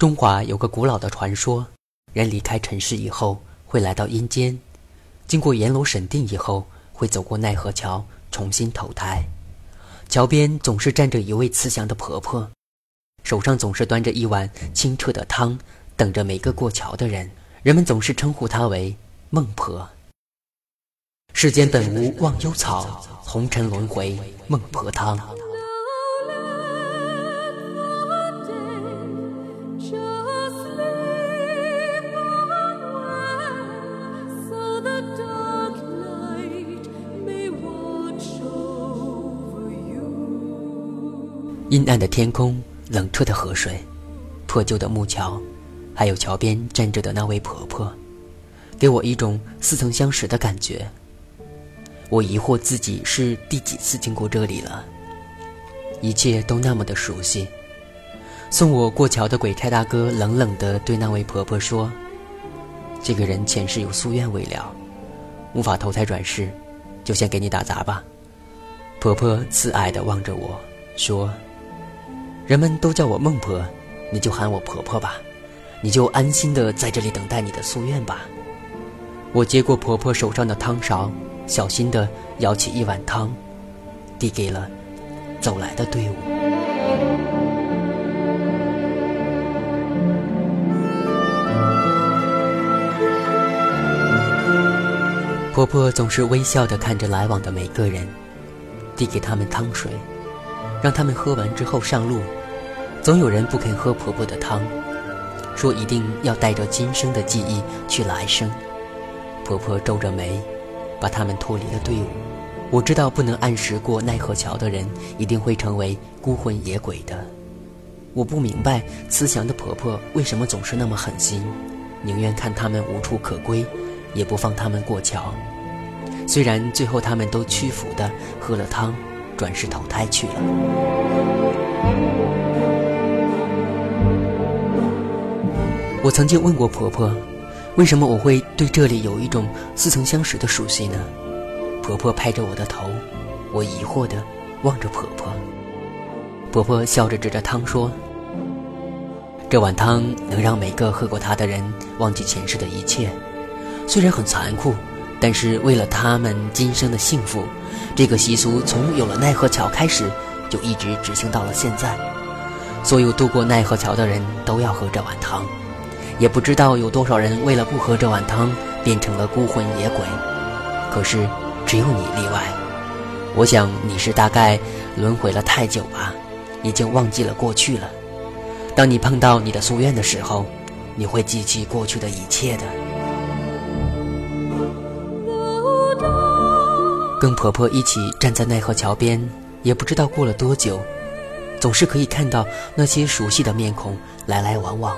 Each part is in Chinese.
中华有个古老的传说，人离开尘世以后会来到阴间，经过阎罗审定以后会走过奈何桥重新投胎。桥边总是站着一位慈祥的婆婆，手上总是端着一碗清澈的汤，等着每个过桥的人。人们总是称呼她为孟婆。世间本无忘忧草，红尘轮回孟婆汤。阴暗的天空，冷彻的河水，破旧的木桥，还有桥边站着的那位婆婆，给我一种似曾相识的感觉。我疑惑自己是第几次经过这里了，一切都那么的熟悉。送我过桥的鬼差大哥冷冷地对那位婆婆说：“这个人前世有夙愿未了，无法投胎转世，就先给你打杂吧。”婆婆慈爱地望着我说。人们都叫我孟婆，你就喊我婆婆吧，你就安心的在这里等待你的夙愿吧。我接过婆婆手上的汤勺，小心的舀起一碗汤，递给了走来的队伍。婆婆总是微笑的看着来往的每个人，递给他们汤水，让他们喝完之后上路。总有人不肯喝婆婆的汤，说一定要带着今生的记忆去来生。婆婆皱着眉，把他们脱离了队伍。我知道不能按时过奈何桥的人，一定会成为孤魂野鬼的。我不明白慈祥的婆婆为什么总是那么狠心，宁愿看他们无处可归，也不放他们过桥。虽然最后他们都屈服的喝了汤，转世投胎去了。我曾经问过婆婆，为什么我会对这里有一种似曾相识的熟悉呢？婆婆拍着我的头，我疑惑地望着婆婆。婆婆笑着指着汤说：“这碗汤能让每个喝过它的人忘记前世的一切。虽然很残酷，但是为了他们今生的幸福，这个习俗从有了奈何桥开始就一直执行到了现在。所有渡过奈何桥的人都要喝这碗汤。”也不知道有多少人为了不喝这碗汤，变成了孤魂野鬼。可是只有你例外。我想你是大概轮回了太久吧，已经忘记了过去了。当你碰到你的夙愿的时候，你会记起过去的一切的。跟婆婆一起站在奈何桥边，也不知道过了多久，总是可以看到那些熟悉的面孔来来往往。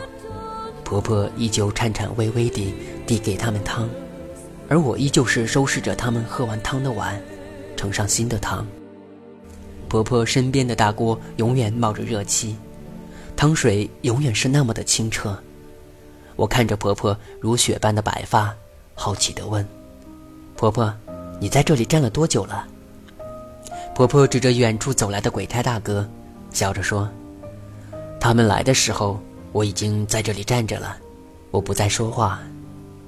婆婆依旧颤颤巍巍地递给他们汤，而我依旧是收拾着他们喝完汤的碗，盛上新的汤。婆婆身边的大锅永远冒着热气，汤水永远是那么的清澈。我看着婆婆如雪般的白发，好奇地问：“婆婆，你在这里站了多久了？”婆婆指着远处走来的鬼差大哥，笑着说：“他们来的时候。”我已经在这里站着了，我不再说话，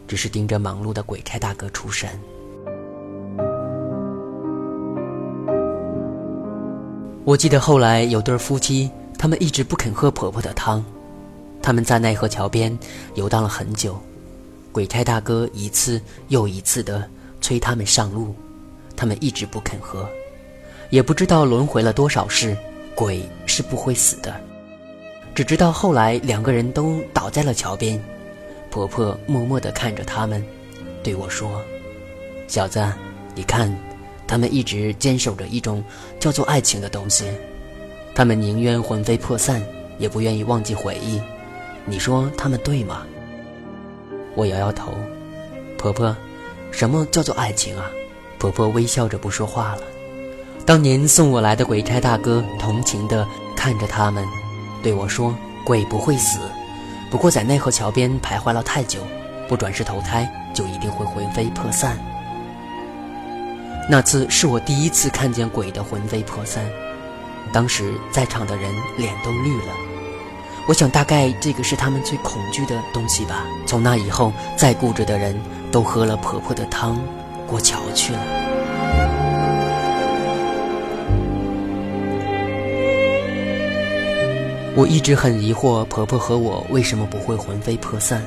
只是盯着忙碌的鬼差大哥出神。我记得后来有对夫妻，他们一直不肯喝婆婆的汤，他们在奈何桥边游荡了很久，鬼差大哥一次又一次的催他们上路，他们一直不肯喝，也不知道轮回了多少世，鬼是不会死的。只知道后来两个人都倒在了桥边，婆婆默默地看着他们，对我说：“小子，你看，他们一直坚守着一种叫做爱情的东西，他们宁愿魂飞魄散，也不愿意忘记回忆。你说他们对吗？”我摇摇头。婆婆，什么叫做爱情啊？婆婆微笑着不说话了。当年送我来的鬼差大哥同情地看着他们。对我说：“鬼不会死，不过在奈何桥边徘徊了太久，不转世投胎就一定会魂飞魄散。”那次是我第一次看见鬼的魂飞魄散，当时在场的人脸都绿了。我想大概这个是他们最恐惧的东西吧。从那以后，再固执的人都喝了婆婆的汤，过桥去了。我一直很疑惑，婆婆和我为什么不会魂飞魄散。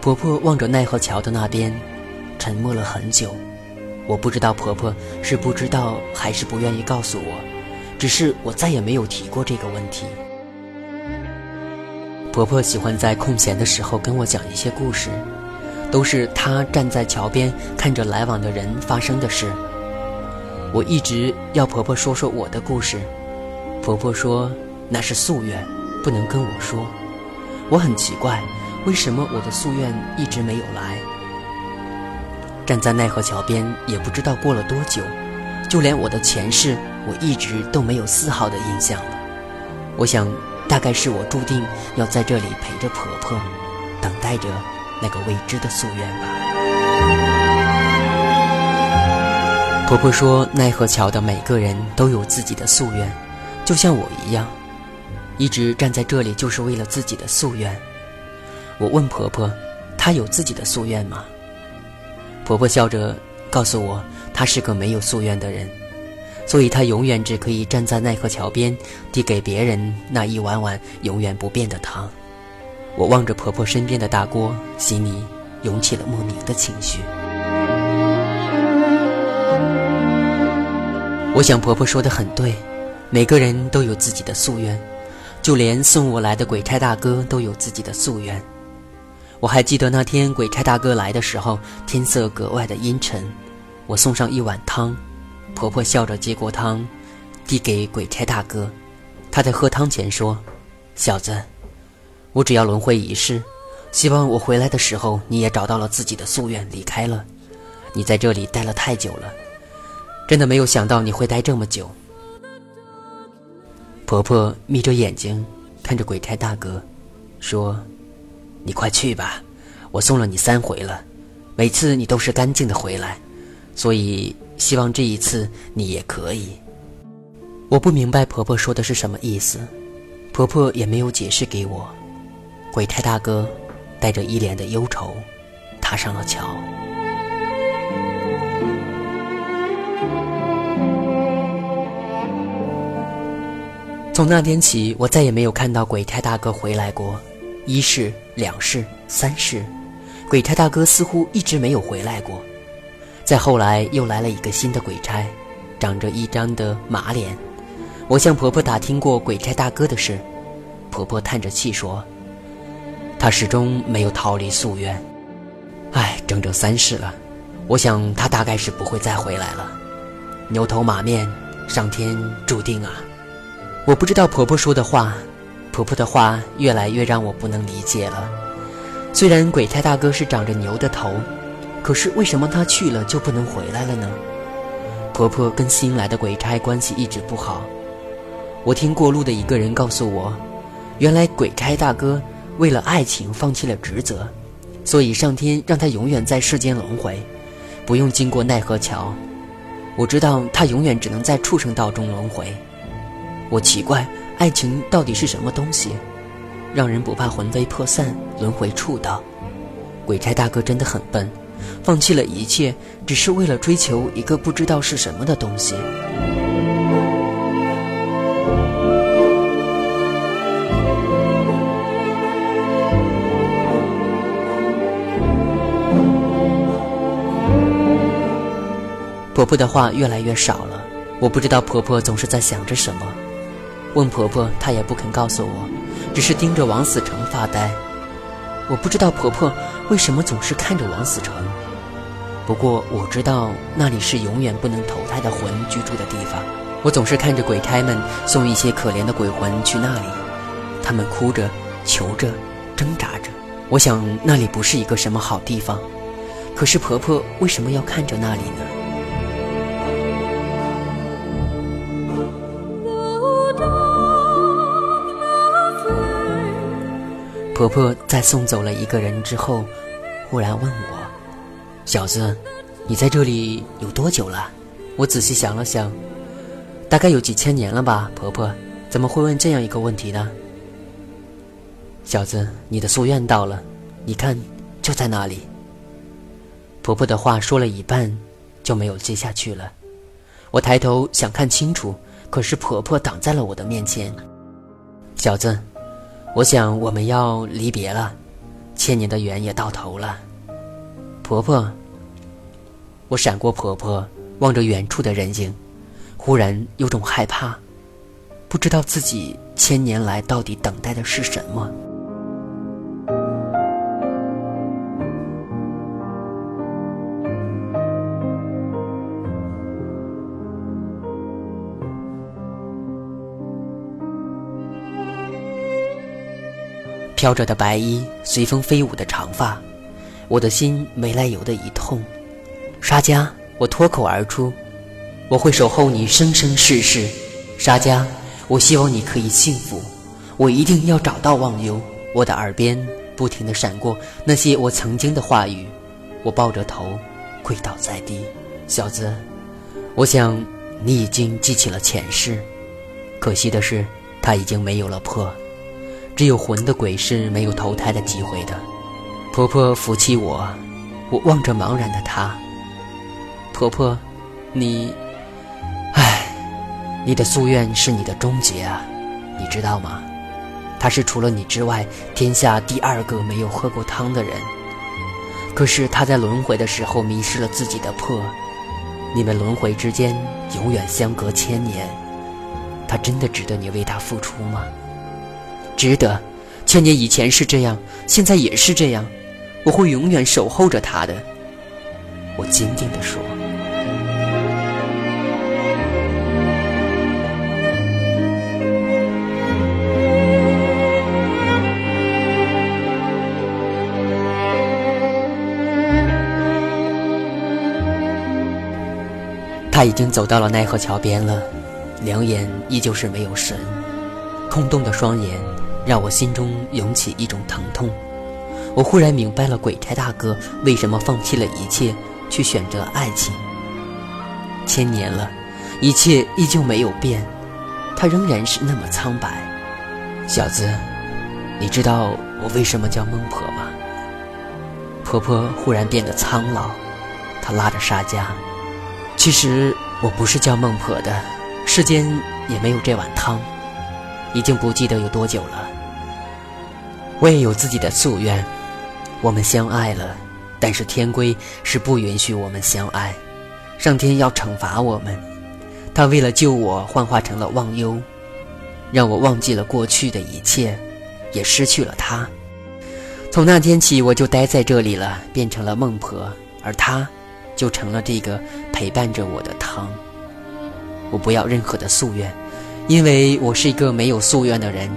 婆婆望着奈何桥的那边，沉默了很久。我不知道婆婆是不知道还是不愿意告诉我，只是我再也没有提过这个问题。婆婆喜欢在空闲的时候跟我讲一些故事，都是她站在桥边看着来往的人发生的事。我一直要婆婆说说我的故事，婆婆说那是夙愿，不能跟我说。我很奇怪，为什么我的夙愿一直没有来？站在奈何桥边，也不知道过了多久，就连我的前世，我一直都没有丝毫的印象了。我想，大概是我注定要在这里陪着婆婆，等待着那个未知的夙愿吧。婆婆说，奈何桥的每个人都有自己的夙愿，就像我一样，一直站在这里就是为了自己的夙愿。我问婆婆，她有自己的夙愿吗？婆婆笑着告诉我，她是个没有夙愿的人，所以她永远只可以站在奈何桥边，递给别人那一碗碗永远不变的汤。我望着婆婆身边的大锅，心里涌起了莫名的情绪。我想婆婆说的很对，每个人都有自己的夙愿，就连送我来的鬼差大哥都有自己的夙愿。我还记得那天鬼差大哥来的时候，天色格外的阴沉。我送上一碗汤，婆婆笑着接过汤，递给鬼差大哥。他在喝汤前说：“小子，我只要轮回一世，希望我回来的时候你也找到了自己的夙愿，离开了。你在这里待了太久了，真的没有想到你会待这么久。”婆婆眯着眼睛看着鬼差大哥，说。你快去吧，我送了你三回了，每次你都是干净的回来，所以希望这一次你也可以。我不明白婆婆说的是什么意思，婆婆也没有解释给我。鬼差大哥带着一脸的忧愁，踏上了桥。从那天起，我再也没有看到鬼差大哥回来过。一世、两世、三世，鬼差大哥似乎一直没有回来过。再后来又来了一个新的鬼差，长着一张的马脸。我向婆婆打听过鬼差大哥的事，婆婆叹着气说：“他始终没有逃离夙愿。唉，整整三世了，我想他大概是不会再回来了。牛头马面，上天注定啊！我不知道婆婆说的话。”婆婆的话越来越让我不能理解了。虽然鬼差大哥是长着牛的头，可是为什么他去了就不能回来了呢？婆婆跟新来的鬼差关系一直不好。我听过路的一个人告诉我，原来鬼差大哥为了爱情放弃了职责，所以上天让他永远在世间轮回，不用经过奈何桥。我知道他永远只能在畜生道中轮回。我奇怪。爱情到底是什么东西，让人不怕魂飞魄散、轮回触道？鬼差大哥真的很笨，放弃了一切，只是为了追求一个不知道是什么的东西。婆婆的话越来越少了，我不知道婆婆总是在想着什么。问婆婆，她也不肯告诉我，只是盯着王死成发呆。我不知道婆婆为什么总是看着王死成，不过我知道那里是永远不能投胎的魂居住的地方。我总是看着鬼差们送一些可怜的鬼魂去那里，他们哭着、求着、挣扎着。我想那里不是一个什么好地方。可是婆婆为什么要看着那里呢？婆婆在送走了一个人之后，忽然问我：“小子，你在这里有多久了？”我仔细想了想，大概有几千年了吧。婆婆怎么会问这样一个问题呢？小子，你的夙愿到了，你看，就在那里。婆婆的话说了一半，就没有接下去了。我抬头想看清楚，可是婆婆挡在了我的面前。小子，我想我们要离别了，千年的缘也到头了。婆婆，我闪过婆婆，望着远处的人影，忽然有种害怕，不知道自己千年来到底等待的是什么。飘着的白衣，随风飞舞的长发，我的心没来由的一痛。沙家，我脱口而出：“我会守候你生生世世。”沙家，我希望你可以幸福。我一定要找到忘忧。我的耳边不停的闪过那些我曾经的话语。我抱着头，跪倒在地。小子，我想你已经记起了前世，可惜的是，它已经没有了破。只有魂的鬼是没有投胎的机会的。婆婆扶起我，我望着茫然的她。婆婆，你，唉，你的夙愿是你的终结啊，你知道吗？他是除了你之外，天下第二个没有喝过汤的人。可是他在轮回的时候迷失了自己的魄。你们轮回之间永远相隔千年，他真的值得你为他付出吗？值得，千年以前是这样，现在也是这样，我会永远守候着他的。我坚定地说。他已经走到了奈何桥边了，两眼依旧是没有神，空洞的双眼。让我心中涌起一种疼痛，我忽然明白了鬼差大哥为什么放弃了一切去选择爱情。千年了，一切依旧没有变，他仍然是那么苍白。小子，你知道我为什么叫孟婆吗？婆婆忽然变得苍老，她拉着沙家。其实我不是叫孟婆的，世间也没有这碗汤，已经不记得有多久了。我也有自己的夙愿，我们相爱了，但是天规是不允许我们相爱，上天要惩罚我们。他为了救我，幻化成了忘忧，让我忘记了过去的一切，也失去了他。从那天起，我就待在这里了，变成了孟婆，而他，就成了这个陪伴着我的汤。我不要任何的夙愿，因为我是一个没有夙愿的人。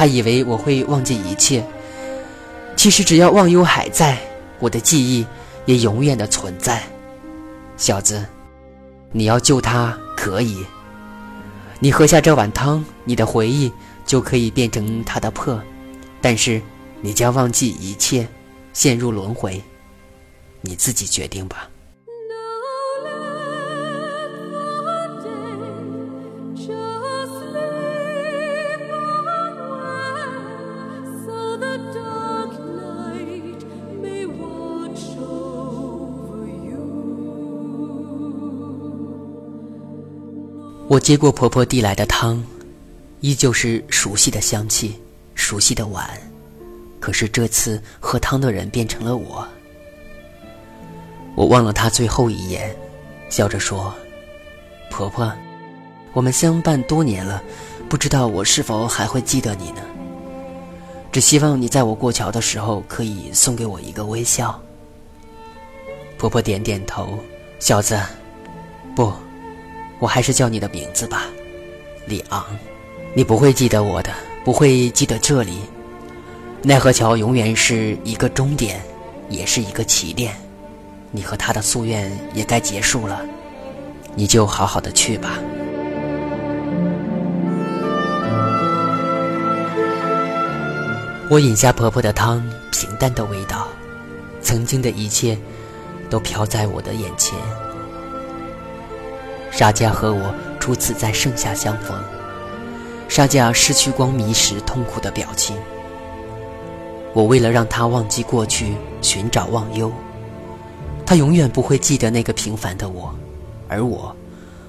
他以为我会忘记一切，其实只要忘忧还在，我的记忆也永远的存在。小子，你要救他可以，你喝下这碗汤，你的回忆就可以变成他的魄，但是你将忘记一切，陷入轮回，你自己决定吧。我接过婆婆递来的汤，依旧是熟悉的香气，熟悉的碗。可是这次喝汤的人变成了我。我望了她最后一眼，笑着说：“婆婆，我们相伴多年了，不知道我是否还会记得你呢？只希望你在我过桥的时候，可以送给我一个微笑。”婆婆点点头：“小子，不。”我还是叫你的名字吧，李昂。你不会记得我的，不会记得这里。奈何桥永远是一个终点，也是一个起点。你和他的夙愿也该结束了，你就好好的去吧。我饮下婆婆的汤，平淡的味道，曾经的一切，都飘在我的眼前。沙加和我初次在盛夏相逢，沙加失去光迷时痛苦的表情，我为了让他忘记过去，寻找忘忧。他永远不会记得那个平凡的我，而我，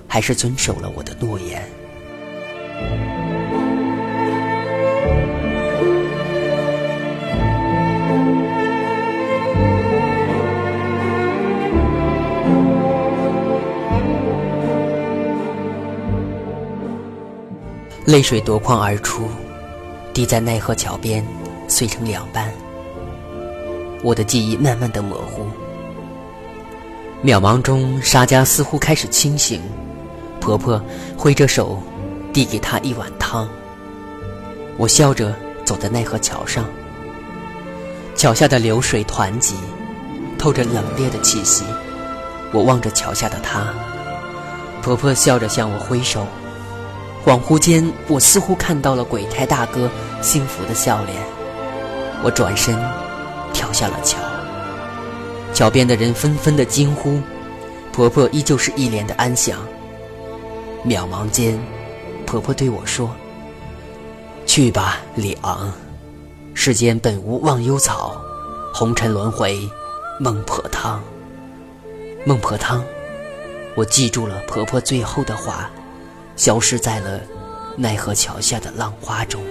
还是遵守了我的诺言。泪水夺眶而出，滴在奈何桥边，碎成两半。我的记忆慢慢的模糊。渺茫中，沙家似乎开始清醒。婆婆挥着手，递给她一碗汤。我笑着走在奈何桥上，桥下的流水湍急，透着冷冽的气息。我望着桥下的她，婆婆笑着向我挥手。恍惚间，我似乎看到了鬼胎大哥幸福的笑脸。我转身，跳下了桥。桥边的人纷纷的惊呼，婆婆依旧是一脸的安详。渺茫间，婆婆对我说：“去吧，李昂，世间本无忘忧草，红尘轮回，孟婆汤。孟婆汤。”我记住了婆婆最后的话。消失在了奈何桥下的浪花中。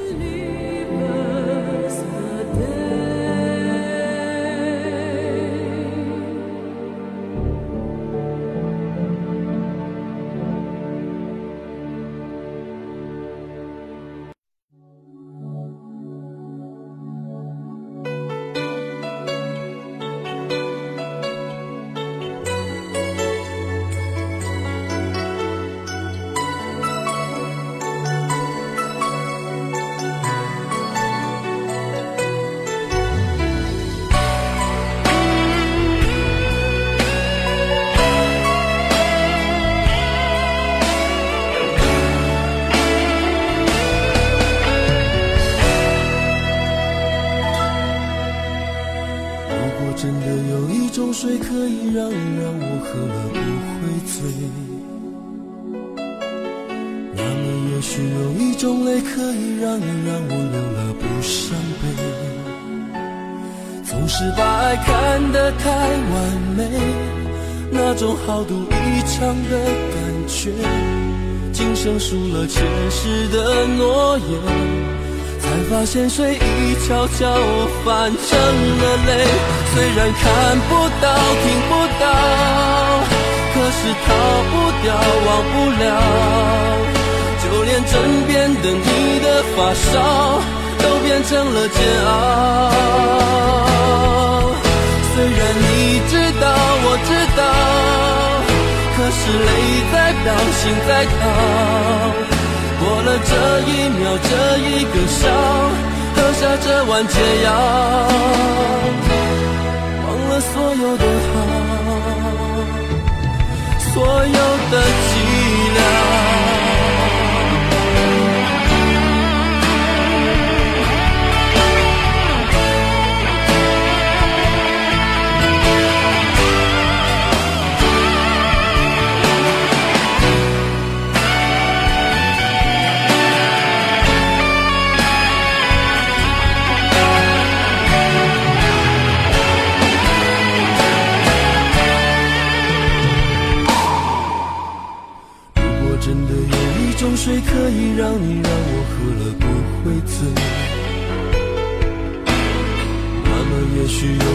种泪可以让让我流了不伤悲。总是把爱看得太完美，那种豪赌一场的感觉，今生输了前世的诺言。才发现水已悄悄泛成了泪，虽然看不到、听不到，可是逃不掉、忘不了。枕边的你的发梢，都变成了煎熬。虽然你知道，我知道，可是泪在飙，心在逃。过了这一秒，这一个笑，喝下这碗解药，忘了所有的好，所有的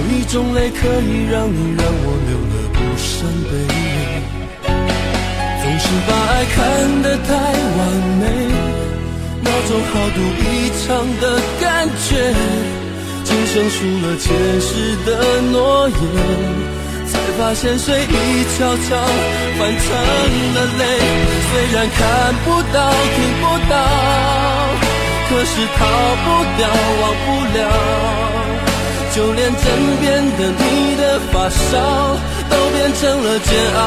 一种泪可以让你让我流了不伤悲，总是把爱看得太完美，那种豪赌一场的感觉，今生输了前世的诺言，才发现水已悄悄泛成了泪。虽然看不到听不到，可是逃不掉忘不了。就连枕边的你的发梢都变成了煎熬。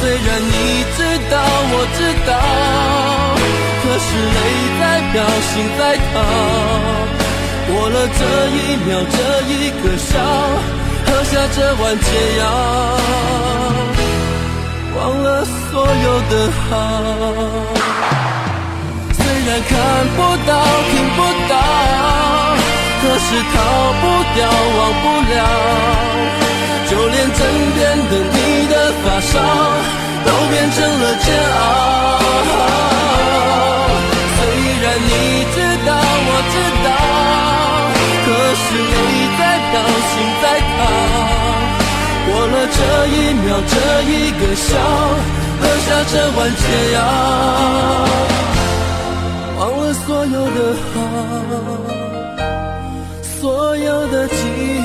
虽然你知道我知道，可是泪在飙，心在逃。过了这一秒，这一个笑，喝下这碗解药，忘了所有的好。然看不到、听不到，可是逃不掉、忘不了。就连枕边的你的发梢，都变成了煎熬。虽然你知道，我知道，可是泪在飘，心在逃。过了这一秒，这一个笑，喝下这碗解药，忘了所有的好，所有的记忆。